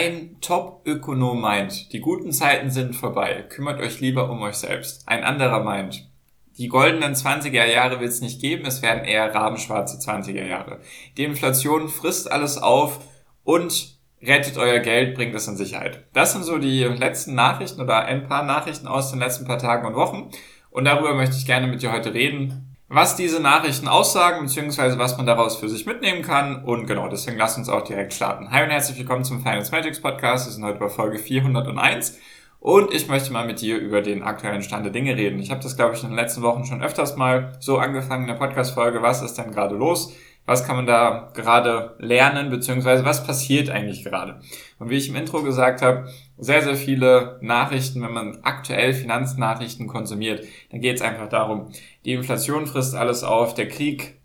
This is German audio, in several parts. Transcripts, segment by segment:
Ein Top-Ökonom meint, die guten Zeiten sind vorbei, kümmert euch lieber um euch selbst. Ein anderer meint, die goldenen 20er Jahre wird es nicht geben, es werden eher rabenschwarze 20er Jahre. Die Inflation frisst alles auf und rettet euer Geld, bringt es in Sicherheit. Das sind so die letzten Nachrichten oder ein paar Nachrichten aus den letzten paar Tagen und Wochen. Und darüber möchte ich gerne mit dir heute reden was diese Nachrichten aussagen, beziehungsweise was man daraus für sich mitnehmen kann. Und genau, deswegen lasst uns auch direkt starten. Hi und herzlich willkommen zum Finance Magics Podcast. Wir sind heute bei Folge 401. Und ich möchte mal mit dir über den aktuellen Stand der Dinge reden. Ich habe das, glaube ich, in den letzten Wochen schon öfters mal so angefangen in der Podcast-Folge. Was ist denn gerade los? Was kann man da gerade lernen, beziehungsweise was passiert eigentlich gerade? Und wie ich im Intro gesagt habe, sehr, sehr viele Nachrichten, wenn man aktuell Finanznachrichten konsumiert, dann geht es einfach darum, die Inflation frisst alles auf, der Krieg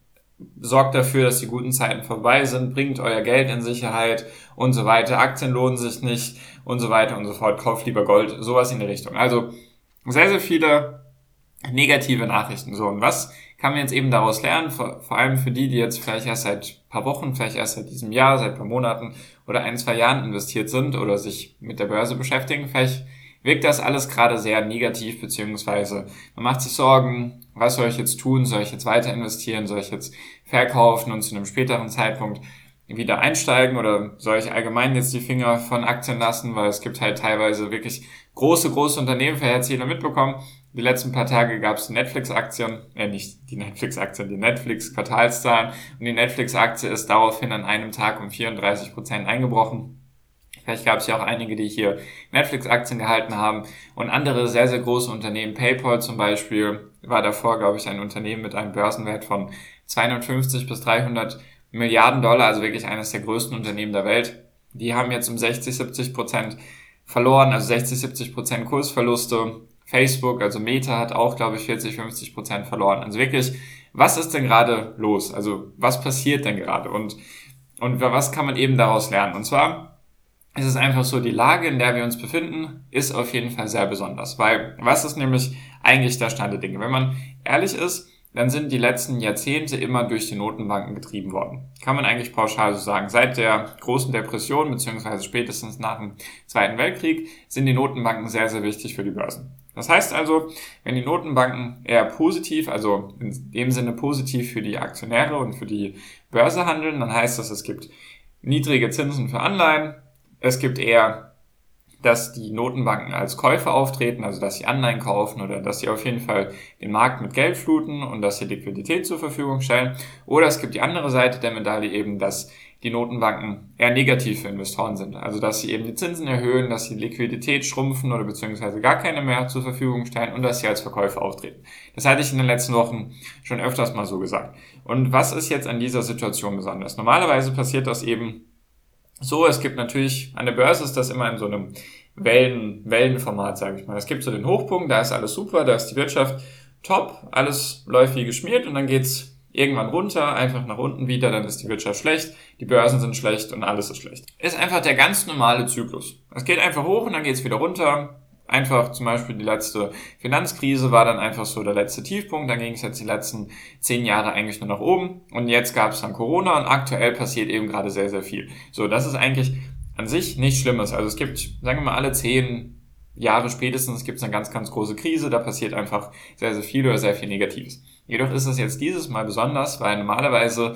sorgt dafür, dass die guten Zeiten vorbei sind, bringt euer Geld in Sicherheit und so weiter, Aktien lohnen sich nicht und so weiter und so fort, kauft lieber Gold, sowas in die Richtung. Also sehr, sehr viele negative Nachrichten. So, und was kann man jetzt eben daraus lernen, vor, vor allem für die, die jetzt vielleicht erst seit paar Wochen, vielleicht erst seit diesem Jahr, seit paar Monaten oder ein, zwei Jahren investiert sind oder sich mit der Börse beschäftigen, vielleicht wirkt das alles gerade sehr negativ, beziehungsweise man macht sich Sorgen, was soll ich jetzt tun, soll ich jetzt weiter investieren, soll ich jetzt verkaufen und zu einem späteren Zeitpunkt wieder einsteigen? Oder soll ich allgemein jetzt die Finger von Aktien lassen, weil es gibt halt teilweise wirklich große, große Unternehmen, vielleicht hat jeder mitbekommen, die letzten paar Tage gab es Netflix-Aktien, äh nicht die Netflix-Aktien, die Netflix-Quartalszahlen und die Netflix-Aktie ist daraufhin an einem Tag um 34 Prozent eingebrochen. Vielleicht gab es ja auch einige, die hier Netflix-Aktien gehalten haben und andere sehr, sehr große Unternehmen. PayPal zum Beispiel war davor, glaube ich, ein Unternehmen mit einem Börsenwert von 250 bis 300 Milliarden Dollar, also wirklich eines der größten Unternehmen der Welt. Die haben jetzt um 60, 70 Prozent verloren, also 60, 70 Prozent Kursverluste. Facebook, also Meta hat auch, glaube ich, 40, 50 Prozent verloren. Also wirklich, was ist denn gerade los? Also was passiert denn gerade? Und, und was kann man eben daraus lernen? Und zwar ist es einfach so, die Lage, in der wir uns befinden, ist auf jeden Fall sehr besonders. Weil was ist nämlich eigentlich der Stand der Dinge? Wenn man ehrlich ist, dann sind die letzten Jahrzehnte immer durch die Notenbanken getrieben worden. Kann man eigentlich pauschal so sagen. Seit der großen Depression beziehungsweise spätestens nach dem Zweiten Weltkrieg sind die Notenbanken sehr, sehr wichtig für die Börsen. Das heißt also, wenn die Notenbanken eher positiv, also in dem Sinne positiv für die Aktionäre und für die Börse handeln, dann heißt das, es gibt niedrige Zinsen für Anleihen, es gibt eher dass die Notenbanken als Käufer auftreten, also dass sie Anleihen kaufen oder dass sie auf jeden Fall den Markt mit Geld fluten und dass sie Liquidität zur Verfügung stellen. Oder es gibt die andere Seite der Medaille eben, dass die Notenbanken eher negativ für Investoren sind. Also dass sie eben die Zinsen erhöhen, dass sie Liquidität schrumpfen oder beziehungsweise gar keine mehr zur Verfügung stellen und dass sie als Verkäufer auftreten. Das hatte ich in den letzten Wochen schon öfters mal so gesagt. Und was ist jetzt an dieser Situation besonders? Normalerweise passiert das eben so, es gibt natürlich, an der Börse ist das immer in so einem Wellen, Wellenformat, sage ich mal. Es gibt so den Hochpunkt, da ist alles super, da ist die Wirtschaft top, alles läuft wie geschmiert und dann geht's irgendwann runter, einfach nach unten wieder, dann ist die Wirtschaft schlecht, die Börsen sind schlecht und alles ist schlecht. Ist einfach der ganz normale Zyklus. Es geht einfach hoch und dann geht's wieder runter, einfach zum Beispiel die letzte Finanzkrise war dann einfach so der letzte Tiefpunkt, dann ging es jetzt die letzten zehn Jahre eigentlich nur nach oben und jetzt gab es dann Corona und aktuell passiert eben gerade sehr, sehr viel. So, das ist eigentlich an sich nichts Schlimmes. Also es gibt, sagen wir mal, alle zehn Jahre spätestens gibt es eine ganz, ganz große Krise, da passiert einfach sehr, sehr viel oder sehr viel Negatives. Jedoch ist es jetzt dieses Mal besonders, weil normalerweise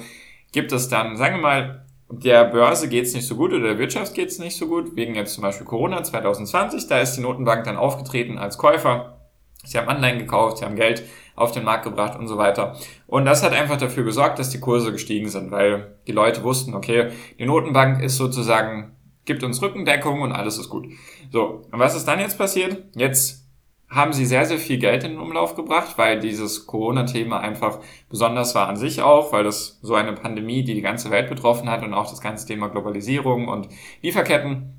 gibt es dann, sagen wir mal, der Börse geht es nicht so gut oder der Wirtschaft geht es nicht so gut, wegen jetzt zum Beispiel Corona 2020. Da ist die Notenbank dann aufgetreten als Käufer. Sie haben Anleihen gekauft, sie haben Geld auf den Markt gebracht und so weiter. Und das hat einfach dafür gesorgt, dass die Kurse gestiegen sind, weil die Leute wussten, okay, die Notenbank ist sozusagen, gibt uns Rückendeckung und alles ist gut. So, und was ist dann jetzt passiert? Jetzt haben sie sehr, sehr viel Geld in den Umlauf gebracht, weil dieses Corona-Thema einfach besonders war an sich auch, weil das so eine Pandemie, die die ganze Welt betroffen hat und auch das ganze Thema Globalisierung und Lieferketten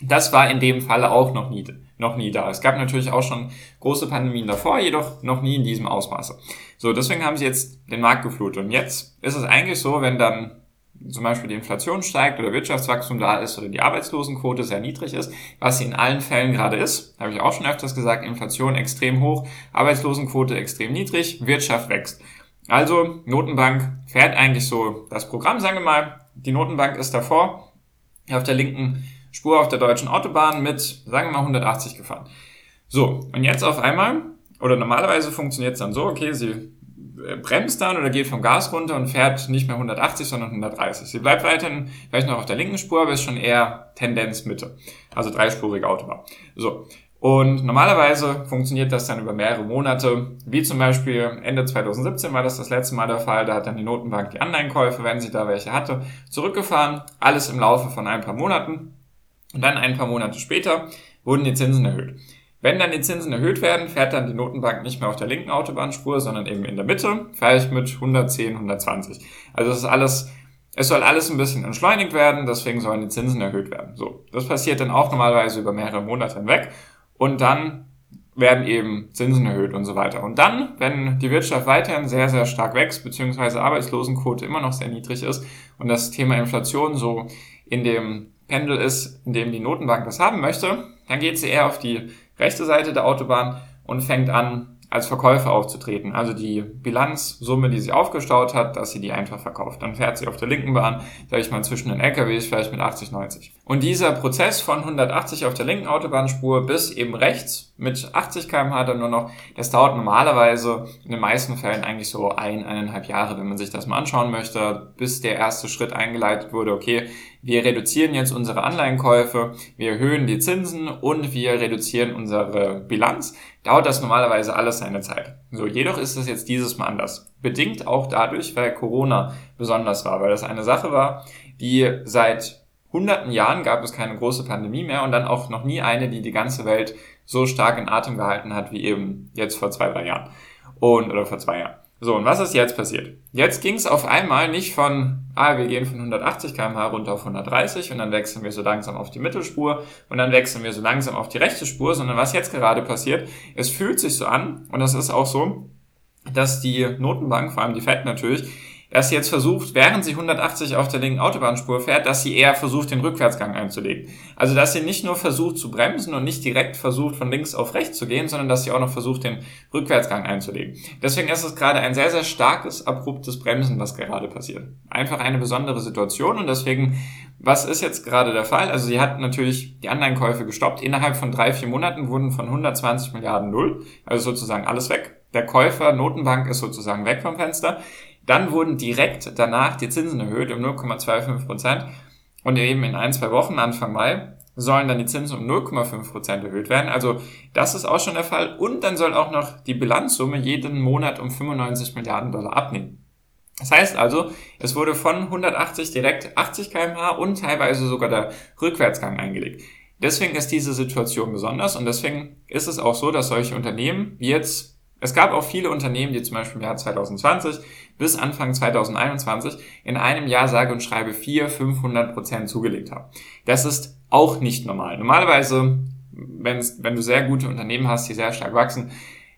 Das war in dem Falle auch noch nie, noch nie da. Es gab natürlich auch schon große Pandemien davor, jedoch noch nie in diesem Ausmaße. So, deswegen haben sie jetzt den Markt geflutet. Und jetzt ist es eigentlich so, wenn dann zum Beispiel die Inflation steigt oder Wirtschaftswachstum da ist oder die Arbeitslosenquote sehr niedrig ist, was sie in allen Fällen gerade ist, habe ich auch schon öfters gesagt, Inflation extrem hoch, Arbeitslosenquote extrem niedrig, Wirtschaft wächst. Also Notenbank fährt eigentlich so das Programm, sagen wir mal, die Notenbank ist davor auf der linken Spur auf der deutschen Autobahn mit, sagen wir mal, 180 gefahren. So, und jetzt auf einmal, oder normalerweise funktioniert es dann so, okay, sie bremst dann oder geht vom Gas runter und fährt nicht mehr 180, sondern 130. Sie bleibt weiterhin vielleicht noch auf der linken Spur, aber ist schon eher Tendenz Mitte. Also dreispurige Autobahn. So. Und normalerweise funktioniert das dann über mehrere Monate, wie zum Beispiel Ende 2017 war das das letzte Mal der Fall. Da hat dann die Notenbank die Anleihenkäufe, wenn sie da welche hatte, zurückgefahren. Alles im Laufe von ein paar Monaten. Und dann ein paar Monate später wurden die Zinsen erhöht. Wenn dann die Zinsen erhöht werden, fährt dann die Notenbank nicht mehr auf der linken Autobahnspur, sondern eben in der Mitte, vielleicht mit 110, 120. Also es ist alles, es soll alles ein bisschen entschleunigt werden, deswegen sollen die Zinsen erhöht werden. So, das passiert dann auch normalerweise über mehrere Monate hinweg und dann werden eben Zinsen erhöht und so weiter. Und dann, wenn die Wirtschaft weiterhin sehr, sehr stark wächst, beziehungsweise Arbeitslosenquote immer noch sehr niedrig ist und das Thema Inflation so in dem Pendel ist, in dem die Notenbank das haben möchte, dann geht sie eher auf die rechte Seite der Autobahn und fängt an, als Verkäufer aufzutreten. Also die Bilanzsumme, die sie aufgestaut hat, dass sie die einfach verkauft. Dann fährt sie auf der linken Bahn, sage ich mal, zwischen den LKWs vielleicht mit 80, 90. Und dieser Prozess von 180 auf der linken Autobahnspur bis eben rechts mit 80 km/h dann nur noch, das dauert normalerweise in den meisten Fällen eigentlich so ein, eineinhalb Jahre, wenn man sich das mal anschauen möchte, bis der erste Schritt eingeleitet wurde, okay, wir reduzieren jetzt unsere Anleihenkäufe, wir erhöhen die Zinsen und wir reduzieren unsere Bilanz, dauert das normalerweise alles seine Zeit. So, jedoch ist es jetzt dieses Mal anders. Bedingt auch dadurch, weil Corona besonders war, weil das eine Sache war, die seit hunderten Jahren gab es keine große Pandemie mehr und dann auch noch nie eine, die die ganze Welt so stark in Atem gehalten hat wie eben jetzt vor zwei, drei Jahren. Und, oder vor zwei Jahren. So, und was ist jetzt passiert? Jetzt ging es auf einmal nicht von, ah, wir gehen von 180 km/h runter auf 130 und dann wechseln wir so langsam auf die Mittelspur und dann wechseln wir so langsam auf die rechte Spur, sondern was jetzt gerade passiert, es fühlt sich so an, und das ist auch so, dass die Notenbank, vor allem die FED natürlich, dass sie jetzt versucht, während sie 180 auf der linken Autobahnspur fährt, dass sie eher versucht, den Rückwärtsgang einzulegen. Also, dass sie nicht nur versucht zu bremsen und nicht direkt versucht, von links auf rechts zu gehen, sondern dass sie auch noch versucht, den Rückwärtsgang einzulegen. Deswegen ist es gerade ein sehr, sehr starkes, abruptes Bremsen, was gerade passiert. Einfach eine besondere Situation und deswegen, was ist jetzt gerade der Fall? Also, sie hat natürlich die Anleihenkäufe gestoppt. Innerhalb von drei, vier Monaten wurden von 120 Milliarden null, also sozusagen alles weg. Der Käufer, Notenbank ist sozusagen weg vom Fenster. Dann wurden direkt danach die Zinsen erhöht um 0,25 Prozent. Und eben in ein, zwei Wochen, Anfang Mai, sollen dann die Zinsen um 0,5 Prozent erhöht werden. Also das ist auch schon der Fall. Und dann soll auch noch die Bilanzsumme jeden Monat um 95 Milliarden Dollar abnehmen. Das heißt also, es wurde von 180 direkt 80 kmh und teilweise sogar der Rückwärtsgang eingelegt. Deswegen ist diese Situation besonders und deswegen ist es auch so, dass solche Unternehmen wie jetzt es gab auch viele Unternehmen, die zum Beispiel im Jahr 2020 bis Anfang 2021 in einem Jahr sage und schreibe 400, 500 Prozent zugelegt haben. Das ist auch nicht normal. Normalerweise, wenn du sehr gute Unternehmen hast, die sehr stark wachsen,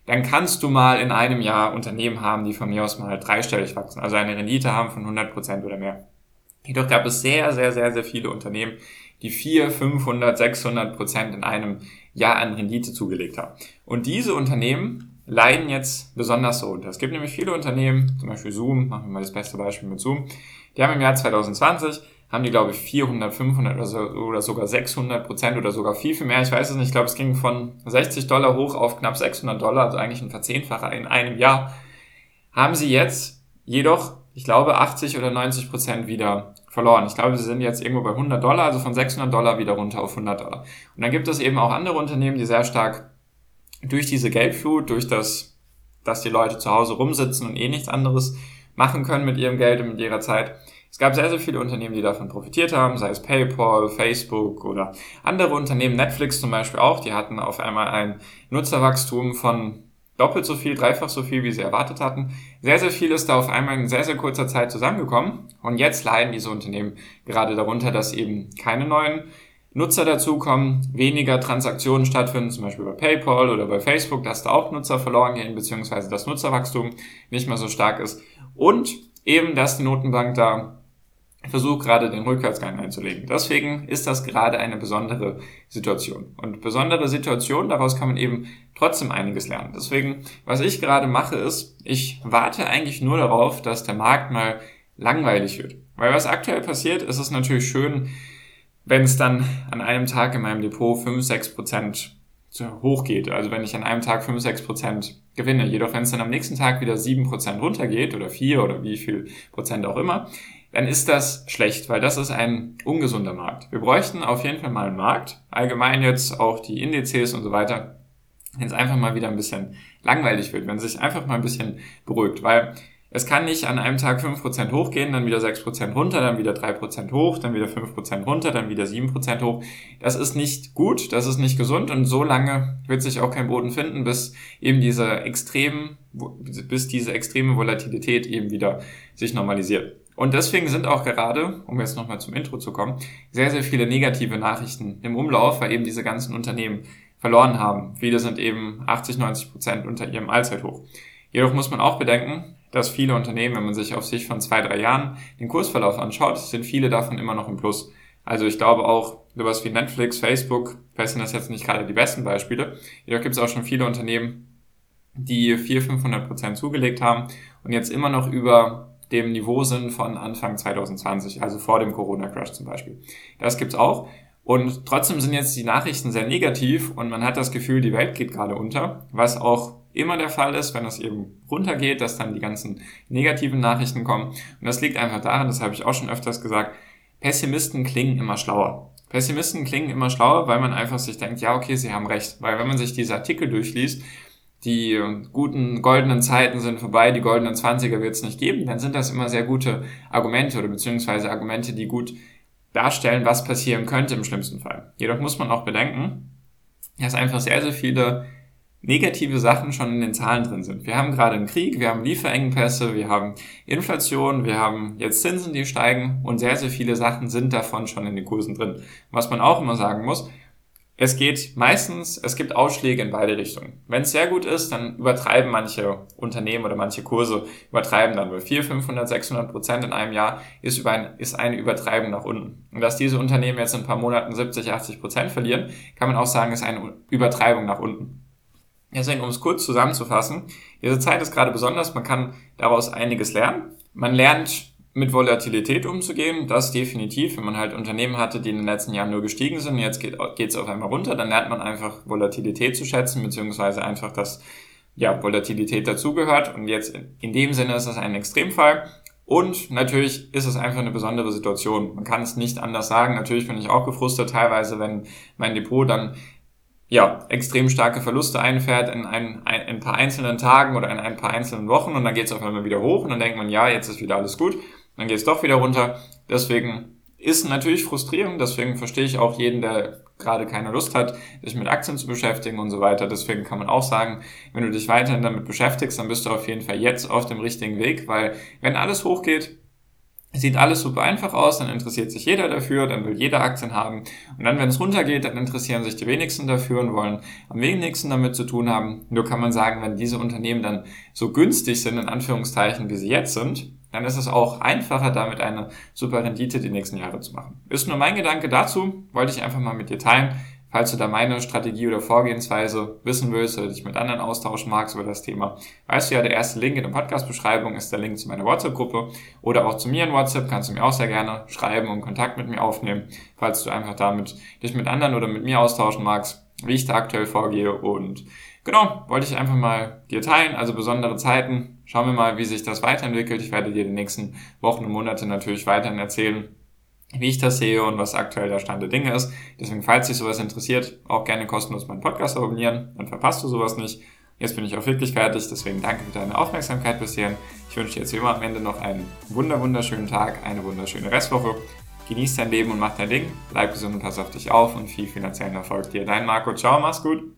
dann kannst du mal in einem Jahr Unternehmen haben, die von mir aus mal dreistellig wachsen, also eine Rendite haben von 100 Prozent oder mehr. Jedoch gab es sehr, sehr, sehr, sehr viele Unternehmen, die 400, 500, 600 Prozent in einem Jahr an Rendite zugelegt haben. Und diese Unternehmen leiden jetzt besonders so unter. Es gibt nämlich viele Unternehmen, zum Beispiel Zoom, machen wir mal das beste Beispiel mit Zoom, die haben im Jahr 2020, haben die glaube ich 400, 500 oder, so, oder sogar 600 Prozent oder sogar viel, viel mehr, ich weiß es nicht, ich glaube es ging von 60 Dollar hoch auf knapp 600 Dollar, also eigentlich ein Verzehnfacher in einem Jahr, haben sie jetzt jedoch, ich glaube 80 oder 90 Prozent wieder verloren. Ich glaube, sie sind jetzt irgendwo bei 100 Dollar, also von 600 Dollar wieder runter auf 100 Dollar. Und dann gibt es eben auch andere Unternehmen, die sehr stark durch diese Geldflut, durch das, dass die Leute zu Hause rumsitzen und eh nichts anderes machen können mit ihrem Geld und mit ihrer Zeit. Es gab sehr, sehr viele Unternehmen, die davon profitiert haben, sei es PayPal, Facebook oder andere Unternehmen, Netflix zum Beispiel auch, die hatten auf einmal ein Nutzerwachstum von doppelt so viel, dreifach so viel, wie sie erwartet hatten. Sehr, sehr viel ist da auf einmal in sehr, sehr kurzer Zeit zusammengekommen. Und jetzt leiden diese Unternehmen gerade darunter, dass eben keine neuen Nutzer dazukommen, weniger Transaktionen stattfinden, zum Beispiel bei PayPal oder bei Facebook, dass da auch Nutzer verloren gehen, beziehungsweise das Nutzerwachstum nicht mehr so stark ist. Und eben, dass die Notenbank da versucht gerade den Rückwärtsgang einzulegen. Deswegen ist das gerade eine besondere Situation. Und besondere Situation, daraus kann man eben trotzdem einiges lernen. Deswegen, was ich gerade mache, ist, ich warte eigentlich nur darauf, dass der Markt mal langweilig wird. Weil was aktuell passiert, ist es natürlich schön, wenn es dann an einem Tag in meinem Depot 5, 6 Prozent hochgeht. Also wenn ich an einem Tag 5, 6 Prozent gewinne. Jedoch wenn es dann am nächsten Tag wieder 7 Prozent runtergeht oder 4 oder wie viel Prozent auch immer, dann ist das schlecht, weil das ist ein ungesunder Markt. Wir bräuchten auf jeden Fall mal einen Markt, allgemein jetzt auch die Indizes und so weiter, wenn es einfach mal wieder ein bisschen langweilig wird, wenn es sich einfach mal ein bisschen beruhigt, weil es kann nicht an einem Tag 5% hochgehen, dann wieder 6% runter, dann wieder 3% hoch, dann wieder 5% runter, dann wieder 7% hoch. Das ist nicht gut, das ist nicht gesund und so lange wird sich auch kein Boden finden, bis eben diese extremen, bis diese extreme Volatilität eben wieder sich normalisiert. Und deswegen sind auch gerade, um jetzt nochmal zum Intro zu kommen, sehr, sehr viele negative Nachrichten im Umlauf, weil eben diese ganzen Unternehmen verloren haben. Viele sind eben 80, 90 Prozent unter ihrem Allzeithoch. Jedoch muss man auch bedenken, dass viele Unternehmen, wenn man sich auf sich von zwei, drei Jahren den Kursverlauf anschaut, sind viele davon immer noch im Plus. Also ich glaube auch, sowas wie Netflix, Facebook, vielleicht sind das jetzt nicht gerade die besten Beispiele, jedoch gibt es auch schon viele Unternehmen, die 400, 500 Prozent zugelegt haben und jetzt immer noch über dem Niveau sind von Anfang 2020, also vor dem Corona-Crash zum Beispiel. Das gibt's auch. Und trotzdem sind jetzt die Nachrichten sehr negativ und man hat das Gefühl, die Welt geht gerade unter, was auch immer der Fall ist, wenn es eben runtergeht, dass dann die ganzen negativen Nachrichten kommen. Und das liegt einfach daran, das habe ich auch schon öfters gesagt, Pessimisten klingen immer schlauer. Pessimisten klingen immer schlauer, weil man einfach sich denkt, ja, okay, sie haben recht. Weil wenn man sich diese Artikel durchliest, die guten goldenen Zeiten sind vorbei, die goldenen Zwanziger wird es nicht geben, dann sind das immer sehr gute Argumente oder beziehungsweise Argumente, die gut darstellen, was passieren könnte im schlimmsten Fall. Jedoch muss man auch bedenken, dass einfach sehr, sehr viele negative Sachen schon in den Zahlen drin sind. Wir haben gerade einen Krieg, wir haben Lieferengpässe, wir haben Inflation, wir haben jetzt Zinsen, die steigen und sehr, sehr viele Sachen sind davon schon in den Kursen drin. Was man auch immer sagen muss, es geht meistens, es gibt Ausschläge in beide Richtungen. Wenn es sehr gut ist, dann übertreiben manche Unternehmen oder manche Kurse, übertreiben dann bei 400, 500, 600 Prozent in einem Jahr, ist, über ein, ist eine Übertreibung nach unten. Und dass diese Unternehmen jetzt in ein paar Monaten 70, 80 Prozent verlieren, kann man auch sagen, ist eine Übertreibung nach unten. Deswegen, um es kurz zusammenzufassen, diese Zeit ist gerade besonders, man kann daraus einiges lernen. Man lernt mit Volatilität umzugehen. Das definitiv. Wenn man halt Unternehmen hatte, die in den letzten Jahren nur gestiegen sind, jetzt geht es auf einmal runter, dann lernt man einfach Volatilität zu schätzen, beziehungsweise einfach, dass ja, Volatilität dazugehört. Und jetzt in dem Sinne ist das ein Extremfall. Und natürlich ist es einfach eine besondere Situation. Man kann es nicht anders sagen. Natürlich bin ich auch gefrustet teilweise, wenn mein Depot dann ja, extrem starke Verluste einfährt in ein, ein, ein paar einzelnen Tagen oder in ein paar einzelnen Wochen und dann geht es auf einmal wieder hoch und dann denkt man, ja, jetzt ist wieder alles gut dann geht es doch wieder runter. Deswegen ist natürlich frustrierend, deswegen verstehe ich auch jeden, der gerade keine Lust hat, sich mit Aktien zu beschäftigen und so weiter. Deswegen kann man auch sagen, wenn du dich weiterhin damit beschäftigst, dann bist du auf jeden Fall jetzt auf dem richtigen Weg, weil wenn alles hochgeht, sieht alles super einfach aus, dann interessiert sich jeder dafür, dann will jeder Aktien haben. Und dann, wenn es runtergeht, dann interessieren sich die wenigsten dafür und wollen am wenigsten damit zu tun haben. Nur kann man sagen, wenn diese Unternehmen dann so günstig sind, in Anführungszeichen, wie sie jetzt sind, dann ist es auch einfacher, damit eine super Rendite die nächsten Jahre zu machen. Ist nur mein Gedanke dazu, wollte ich einfach mal mit dir teilen. Falls du da meine Strategie oder Vorgehensweise wissen willst oder dich mit anderen austauschen magst über das Thema, weißt du ja, der erste Link in der Podcast-Beschreibung ist der Link zu meiner WhatsApp-Gruppe oder auch zu mir in WhatsApp, kannst du mir auch sehr gerne schreiben und Kontakt mit mir aufnehmen, falls du einfach damit dich mit anderen oder mit mir austauschen magst, wie ich da aktuell vorgehe und genau, wollte ich einfach mal dir teilen, also besondere Zeiten. Schauen wir mal, wie sich das weiterentwickelt. Ich werde dir die nächsten Wochen und Monate natürlich weiterhin erzählen, wie ich das sehe und was aktuell der Stand der Dinge ist. Deswegen, falls dich sowas interessiert, auch gerne kostenlos meinen Podcast abonnieren, dann verpasst du sowas nicht. Jetzt bin ich auch wirklich fertig, deswegen danke für deine Aufmerksamkeit bisher. Ich wünsche dir jetzt wie immer am Ende noch einen wunder wunderschönen Tag, eine wunderschöne Restwoche. Genieß dein Leben und mach dein Ding. Bleib gesund und pass auf dich auf und viel finanziellen Erfolg dir. Dein Marco. Ciao, mach's gut.